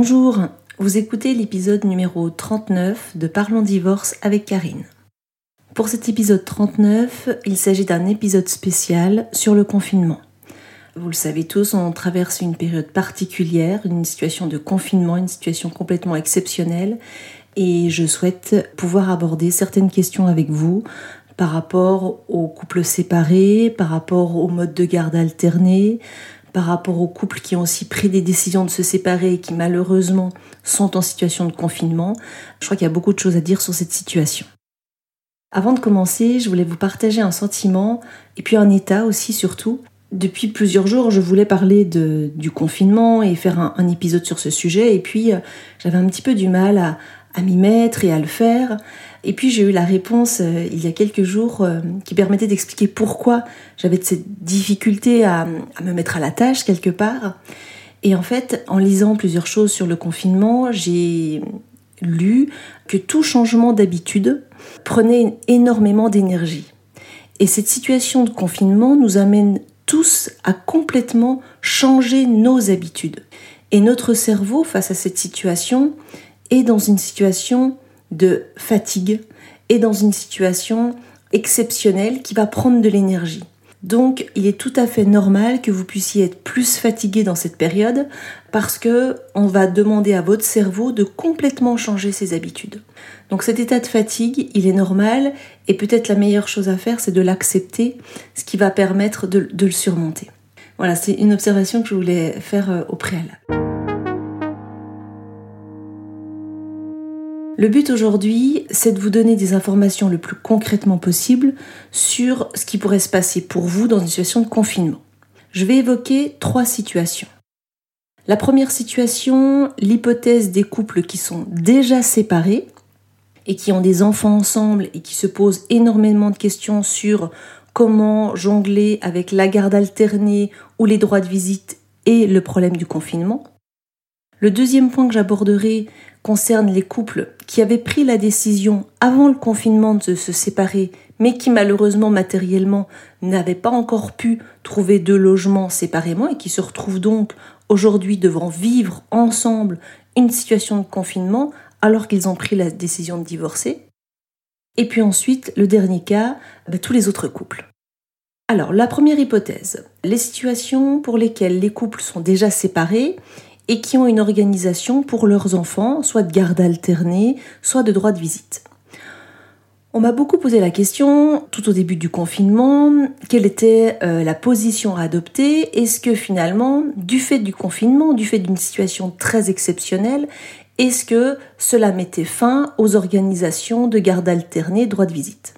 Bonjour, vous écoutez l'épisode numéro 39 de Parlons divorce avec Karine. Pour cet épisode 39, il s'agit d'un épisode spécial sur le confinement. Vous le savez tous, on traverse une période particulière, une situation de confinement, une situation complètement exceptionnelle, et je souhaite pouvoir aborder certaines questions avec vous par rapport aux couples séparés, par rapport au mode de garde alterné, par rapport aux couples qui ont aussi pris des décisions de se séparer et qui malheureusement sont en situation de confinement. Je crois qu'il y a beaucoup de choses à dire sur cette situation. Avant de commencer, je voulais vous partager un sentiment et puis un état aussi surtout. Depuis plusieurs jours, je voulais parler du confinement et faire un, un, épisode sur ce sujet et puis euh, j'avais un petit peu du mal à, à m'y mettre et à le faire. Et puis j'ai eu la réponse euh, il y a quelques jours euh, qui permettait d'expliquer pourquoi j'avais cette difficulté à, à, me mettre à la tâche quelque part. Et en fait, en lisant plusieurs choses sur le confinement, j'ai lu que tout changement d'habitude prenait énormément d'énergie. Et cette situation de confinement nous amène tous à complètement changer nos habitudes. Et notre cerveau, face à cette situation, est dans une situation de fatigue et dans une situation exceptionnelle qui va prendre de l'énergie. Donc, il est tout à fait normal que vous puissiez être plus fatigué dans cette période parce que on va demander à votre cerveau de complètement changer ses habitudes. Donc, cet état de fatigue, il est normal et peut-être la meilleure chose à faire, c'est de l'accepter, ce qui va permettre de, de le surmonter. Voilà, c'est une observation que je voulais faire euh, au préalable. Le but aujourd'hui, c'est de vous donner des informations le plus concrètement possible sur ce qui pourrait se passer pour vous dans une situation de confinement. Je vais évoquer trois situations. La première situation, l'hypothèse des couples qui sont déjà séparés et qui ont des enfants ensemble et qui se posent énormément de questions sur comment jongler avec la garde alternée ou les droits de visite et le problème du confinement. Le deuxième point que j'aborderai concerne les couples qui avaient pris la décision avant le confinement de se séparer, mais qui malheureusement matériellement n'avaient pas encore pu trouver de logement séparément et qui se retrouvent donc aujourd'hui devant vivre ensemble une situation de confinement alors qu'ils ont pris la décision de divorcer. Et puis ensuite, le dernier cas, bah, tous les autres couples. Alors, la première hypothèse, les situations pour lesquelles les couples sont déjà séparés et qui ont une organisation pour leurs enfants, soit de garde alternée, soit de droit de visite. On m'a beaucoup posé la question, tout au début du confinement, quelle était euh, la position à adopter? Est-ce que finalement, du fait du confinement, du fait d'une situation très exceptionnelle, est-ce que cela mettait fin aux organisations de garde alternée, droit de visite?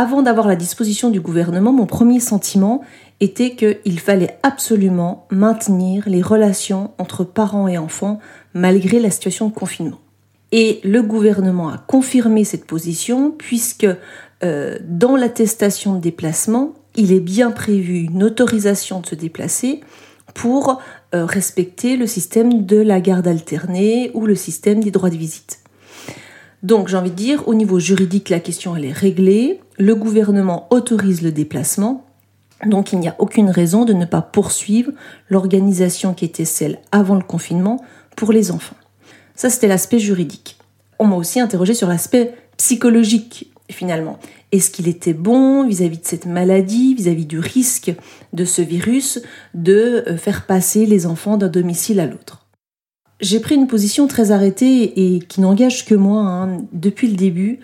Avant d'avoir la disposition du gouvernement, mon premier sentiment était qu'il fallait absolument maintenir les relations entre parents et enfants malgré la situation de confinement. Et le gouvernement a confirmé cette position puisque euh, dans l'attestation de déplacement, il est bien prévu une autorisation de se déplacer pour euh, respecter le système de la garde alternée ou le système des droits de visite. Donc j'ai envie de dire, au niveau juridique, la question elle est réglée. Le gouvernement autorise le déplacement donc il n'y a aucune raison de ne pas poursuivre l'organisation qui était celle avant le confinement pour les enfants. Ça, c'était l'aspect juridique. On m'a aussi interrogé sur l'aspect psychologique, finalement. Est-ce qu'il était bon vis-à-vis de cette maladie, vis-à-vis du risque de ce virus, de euh, faire passer les enfants d'un domicile à l'autre? J'ai pris une position très arrêtée et qui n'engage que moi hein, depuis le début.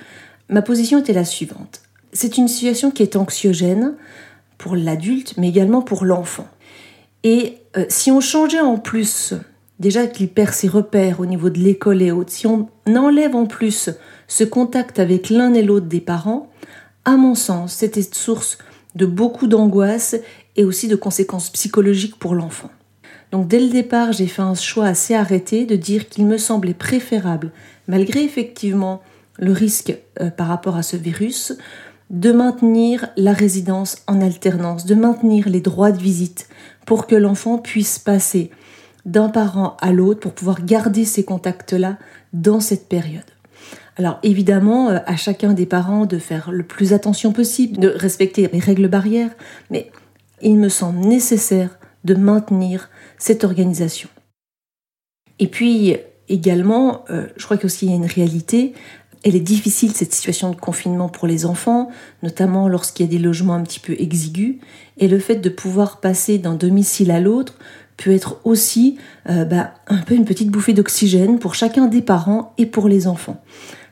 Ma position était la suivante. C'est une situation qui est anxiogène, pour l'adulte, mais également pour l'enfant. Et euh, si on changeait en plus, déjà qu'il perd ses repères au niveau de l'école et autres, si on enlève en plus ce contact avec l'un et l'autre des parents, à mon sens, c'était source de beaucoup d'angoisse et aussi de conséquences psychologiques pour l'enfant. Donc dès le départ, j'ai fait un choix assez arrêté de dire qu'il me semblait préférable, malgré effectivement le risque euh, par rapport à ce virus, de maintenir la résidence en alternance, de maintenir les droits de visite pour que l'enfant puisse passer d'un parent à l'autre pour pouvoir garder ces contacts-là dans cette période. Alors évidemment, euh, à chacun des parents de faire le plus attention possible, de respecter les règles barrières, mais il me semble nécessaire de maintenir cette organisation. Et puis également, euh, je crois qu'il y a une réalité. Elle est difficile cette situation de confinement pour les enfants, notamment lorsqu'il y a des logements un petit peu exigus. Et le fait de pouvoir passer d'un domicile à l'autre peut être aussi euh, bah, un peu une petite bouffée d'oxygène pour chacun des parents et pour les enfants.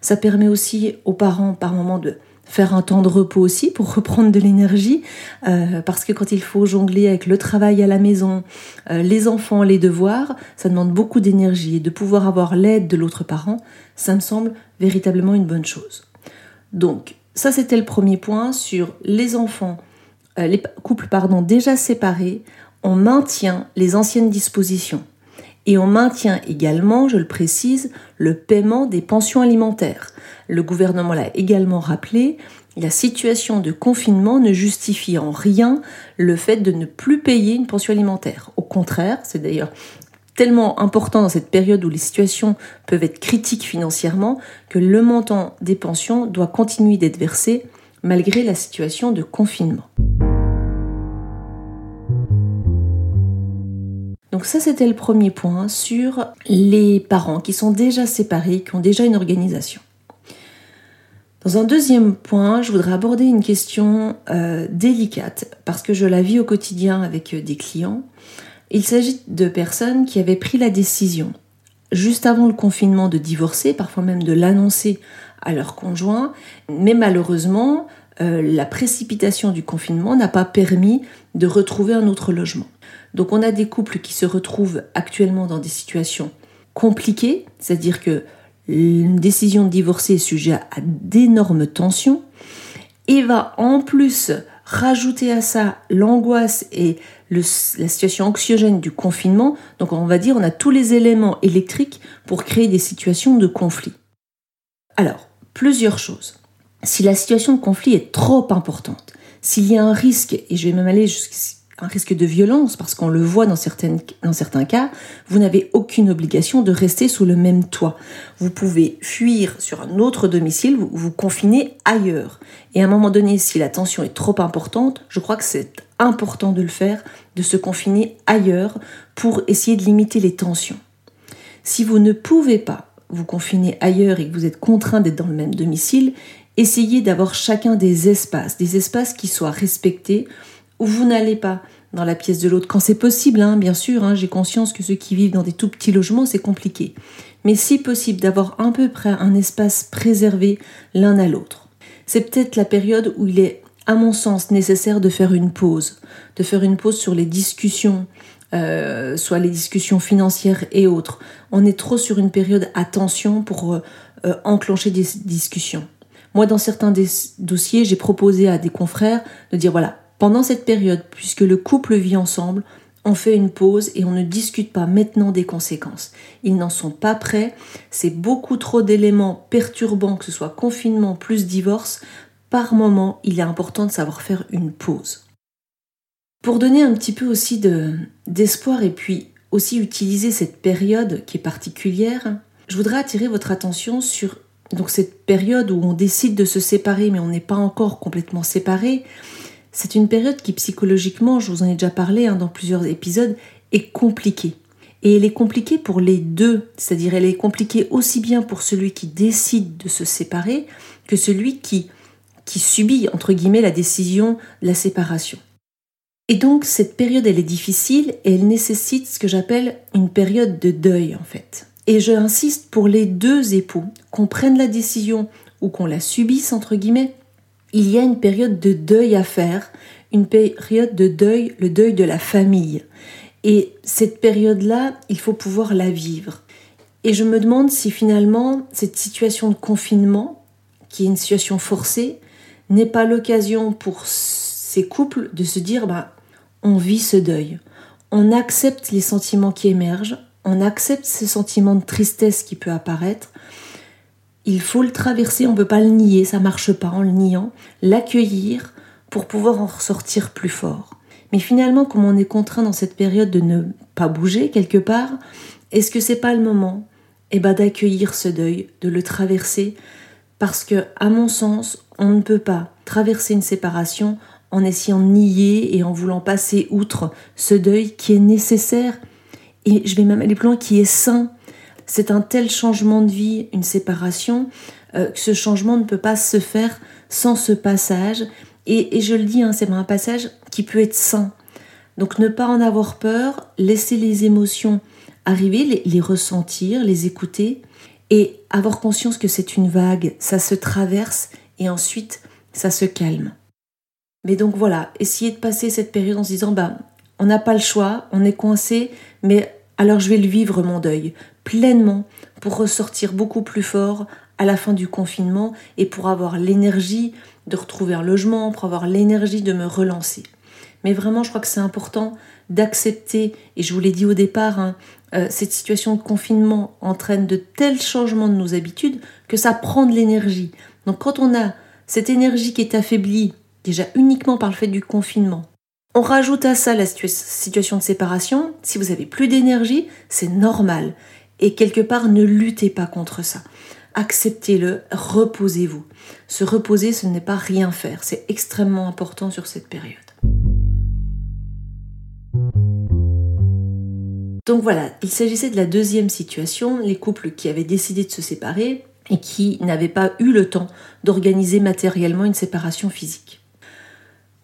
Ça permet aussi aux parents par moment de faire un temps de repos aussi pour reprendre de l'énergie, euh, parce que quand il faut jongler avec le travail à la maison, euh, les enfants, les devoirs, ça demande beaucoup d'énergie et de pouvoir avoir l'aide de l'autre parent, ça me semble véritablement une bonne chose. Donc, ça c'était le premier point sur les enfants, euh, les couples pardon déjà séparés, on maintient les anciennes dispositions. Et on maintient également, je le précise, le paiement des pensions alimentaires. Le gouvernement l'a également rappelé, la situation de confinement ne justifie en rien le fait de ne plus payer une pension alimentaire. Au contraire, c'est d'ailleurs tellement important dans cette période où les situations peuvent être critiques financièrement que le montant des pensions doit continuer d'être versé malgré la situation de confinement. Donc ça, c'était le premier point sur les parents qui sont déjà séparés, qui ont déjà une organisation. Dans un deuxième point, je voudrais aborder une question euh, délicate parce que je la vis au quotidien avec euh, des clients. Il s'agit de personnes qui avaient pris la décision juste avant le confinement de divorcer, parfois même de l'annoncer à leur conjoint, mais malheureusement, euh, la précipitation du confinement n'a pas permis de retrouver un autre logement. Donc on a des couples qui se retrouvent actuellement dans des situations compliquées, c'est-à-dire que une décision de divorcer est sujet à d'énormes tensions et va en plus rajouter à ça l'angoisse et la situation anxiogène du confinement. Donc on va dire on a tous les éléments électriques pour créer des situations de conflit. Alors, plusieurs choses. Si la situation de conflit est trop importante, s'il y a un risque, et je vais même aller jusqu'à un risque de violence, parce qu'on le voit dans, certaines, dans certains cas, vous n'avez aucune obligation de rester sous le même toit. Vous pouvez fuir sur un autre domicile, vous vous confinez ailleurs. Et à un moment donné, si la tension est trop importante, je crois que c'est important de le faire, de se confiner ailleurs pour essayer de limiter les tensions. Si vous ne pouvez pas vous confiner ailleurs et que vous êtes contraint d'être dans le même domicile, essayez d'avoir chacun des espaces, des espaces qui soient respectés, où vous n'allez pas dans la pièce de l'autre, quand c'est possible, hein, bien sûr, hein, j'ai conscience que ceux qui vivent dans des tout petits logements, c'est compliqué. Mais si possible, d'avoir un peu près un espace préservé l'un à l'autre. C'est peut-être la période où il est, à mon sens, nécessaire de faire une pause, de faire une pause sur les discussions, euh, soit les discussions financières et autres. On est trop sur une période à tension pour euh, euh, enclencher des discussions. Moi, dans certains dossiers, j'ai proposé à des confrères de dire voilà, pendant cette période, puisque le couple vit ensemble, on fait une pause et on ne discute pas maintenant des conséquences. Ils n'en sont pas prêts, c'est beaucoup trop d'éléments perturbants, que ce soit confinement plus divorce. Par moment, il est important de savoir faire une pause. Pour donner un petit peu aussi d'espoir et puis aussi utiliser cette période qui est particulière, je voudrais attirer votre attention sur donc cette période où on décide de se séparer mais on n'est pas encore complètement séparé c'est une période qui psychologiquement, je vous en ai déjà parlé hein, dans plusieurs épisodes, est compliquée. Et elle est compliquée pour les deux, c'est-à-dire elle est compliquée aussi bien pour celui qui décide de se séparer que celui qui, subit, entre guillemets, la décision de la séparation. Et donc cette période, elle est difficile et elle nécessite ce que j'appelle une période de deuil en fait. Et je insiste pour les deux époux, qu'on prenne la décision ou qu'on la subisse, entre guillemets, il y a une période de deuil à faire, une période de deuil, le deuil de la famille. Et cette période-là, il faut pouvoir la vivre. Et je me demande si finalement cette situation de confinement, qui est une situation forcée, n'est pas l'occasion pour ces couples de se dire bah, on vit ce deuil, on accepte les sentiments qui émergent, on accepte ces sentiments de tristesse qui peut apparaître, il faut le traverser, on ne peut pas le nier, ça marche pas en le niant, l'accueillir pour pouvoir en ressortir plus fort. Mais finalement, comme on est contraint dans cette période de ne pas bouger quelque part, est-ce que c'est pas le moment eh ben, d'accueillir ce deuil, de le traverser? Parce que, à mon sens, on ne peut pas traverser une séparation en essayant de nier et en voulant passer outre ce deuil qui est nécessaire et je vais même aller plus loin, qui est sain. C'est un tel changement de vie, une séparation, euh, que ce changement ne peut pas se faire sans ce passage. Et, je le dis, hein, c'est un passage qui peut être sain. Donc ne pas en avoir peur, laisser les émotions arriver, les ressentir, les écouter, et avoir conscience que c'est une vague, ça se traverse et ensuite ça se calme. Mais donc voilà, essayer de passer cette période en se disant bah on n'a pas le choix, on est coincé, mais alors je vais le vivre mon deuil pleinement pour ressortir beaucoup plus fort à la fin du confinement et pour avoir l'énergie de retrouver un logement, pour avoir l'énergie de me relancer. Mais vraiment, je crois que c'est important d'accepter, et je vous l'ai dit au départ, hein, euh, cette situation de confinement entraîne de tels changements de nos habitudes que ça prend de l'énergie. Donc quand on a cette énergie qui est affaiblie déjà uniquement par le fait du confinement, on rajoute à ça la situation de séparation, si vous avez plus d'énergie, c'est normal. Et quelque part, ne luttez pas contre ça. Acceptez-le, reposez-vous. Se reposer, ce n'est pas rien faire. C'est extrêmement important sur cette période. Donc voilà, il s'agissait de la deuxième situation, les couples qui avaient décidé de se séparer et qui n'avaient pas eu le temps d'organiser matériellement une séparation physique.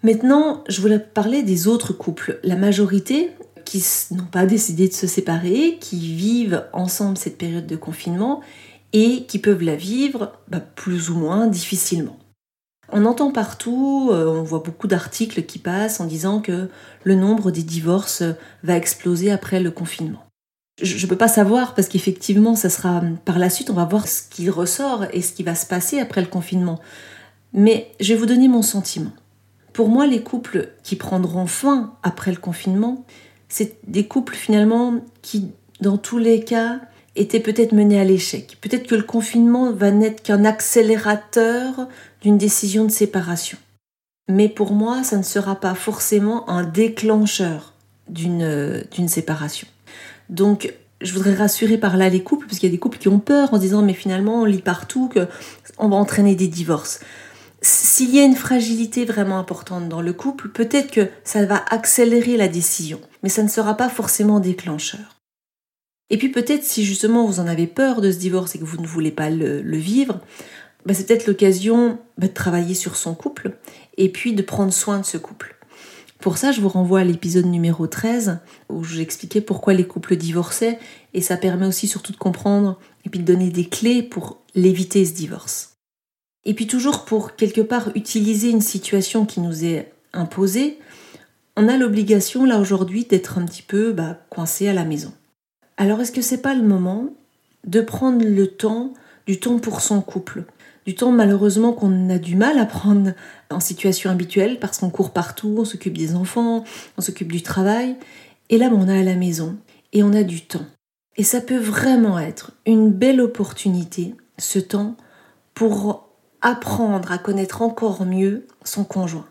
Maintenant, je voulais parler des autres couples. La majorité qui n'ont pas décidé de se séparer, qui vivent ensemble cette période de confinement et qui peuvent la vivre bah, plus ou moins difficilement. On entend partout, euh, on voit beaucoup d'articles qui passent en disant que le nombre des divorces va exploser après le confinement. Je ne peux pas savoir parce qu'effectivement, ça sera par la suite, on va voir ce qui ressort et ce qui va se passer après le confinement. Mais je vais vous donner mon sentiment. Pour moi, les couples qui prendront fin après le confinement, c'est des couples finalement qui, dans tous les cas, étaient peut-être menés à l'échec. Peut-être que le confinement va n'être qu'un accélérateur d'une décision de séparation. Mais pour moi, ça ne sera pas forcément un déclencheur d'une séparation. Donc, je voudrais rassurer par là les couples, parce qu'il y a des couples qui ont peur en disant mais finalement on lit partout qu'on va entraîner des divorces. S'il y a une fragilité vraiment importante dans le couple, peut-être que ça va accélérer la décision, mais ça ne sera pas forcément déclencheur. Et puis peut-être si justement vous en avez peur de ce divorce et que vous ne voulez pas le, vivre, bah, c'est peut-être l'occasion bah, de travailler sur son couple et puis de prendre soin de ce couple. Pour ça, je vous renvoie à l'épisode numéro 13 où j'expliquais pourquoi les couples divorçaient et ça permet aussi surtout de comprendre et puis de donner des clés pour l'éviter ce divorce. Et puis toujours pour quelque part utiliser une situation qui nous est imposée, on a l'obligation là aujourd'hui d'être un petit peu bah, coincé à la maison. Alors est-ce que c'est pas le moment de prendre le temps, du temps pour son couple? Du temps malheureusement qu'on a du mal à prendre en situation habituelle parce qu'on court partout, on s'occupe des enfants, on s'occupe du travail. Et là, on a à la maison et on a du temps. Et ça peut vraiment être une belle opportunité, ce temps, pour apprendre à connaître encore mieux son conjoint.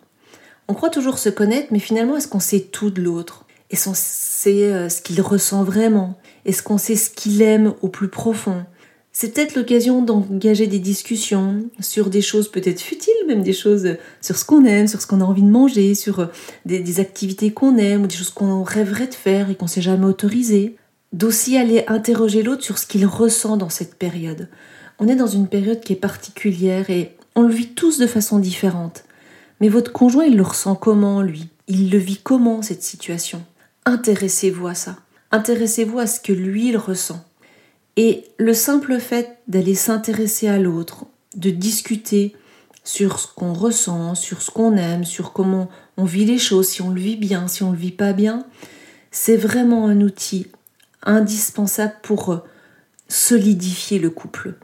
On croit toujours se connaître, mais finalement, est-ce qu'on sait tout de l'autre? Est-ce qu'on sait euh, ce qu'il ressent vraiment? Est-ce qu'on sait ce qu'il aime au plus profond? C'est peut-être l'occasion d'engager des discussions sur des choses peut-être futiles, même des choses sur ce qu'on aime, sur ce qu'on a envie de manger, sur euh, des, activités qu'on aime ou des choses qu'on rêverait de faire et qu'on s'est jamais autorisé. D'aussi aller interroger l'autre sur ce qu'il ressent dans cette période. On est dans une période qui est particulière et on le vit tous de façon différente. Mais votre conjoint, il le ressent comment, lui? Il le vit comment, cette situation? Intéressez-vous à ça. Intéressez-vous à ce que lui, il ressent. Et le simple fait d'aller s'intéresser à l'autre, de discuter sur ce qu'on ressent, sur ce qu'on aime, sur comment on vit les choses, si on le vit bien, si on le vit pas bien, c'est vraiment un outil indispensable pour euh, solidifier le couple.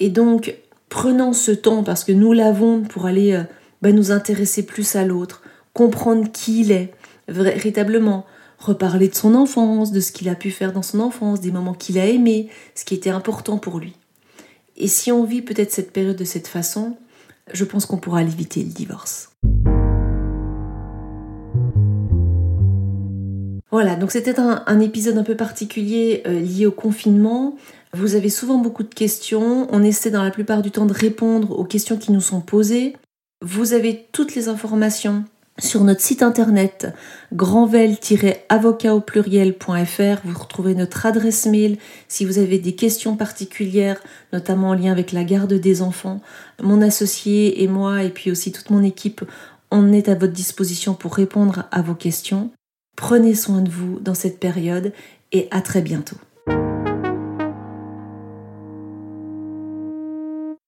Et donc, prenant ce temps, parce que nous l'avons pour aller euh, bah, nous intéresser plus à l'autre, comprendre qui il est, véritablement, reparler de son enfance, de ce qu'il a pu faire dans son enfance, des moments qu'il a aimés, ce qui était important pour lui. Et si on vit peut-être cette période de cette façon, je pense qu'on pourra éviter le divorce. Voilà, donc c'était un, épisode un peu particulier euh, lié au confinement. Vous avez souvent beaucoup de questions. On essaie dans la plupart du temps de répondre aux questions qui nous sont posées. Vous avez toutes les informations Sur notre site internet grandvel-avocat au pluriel.fr, vous retrouvez notre adresse mail si vous avez des questions particulières, notamment en lien avec la garde des enfants. Mon associé et moi, et puis aussi toute mon équipe, on est à votre disposition pour répondre à vos questions. Prenez soin de vous dans cette période et à très bientôt.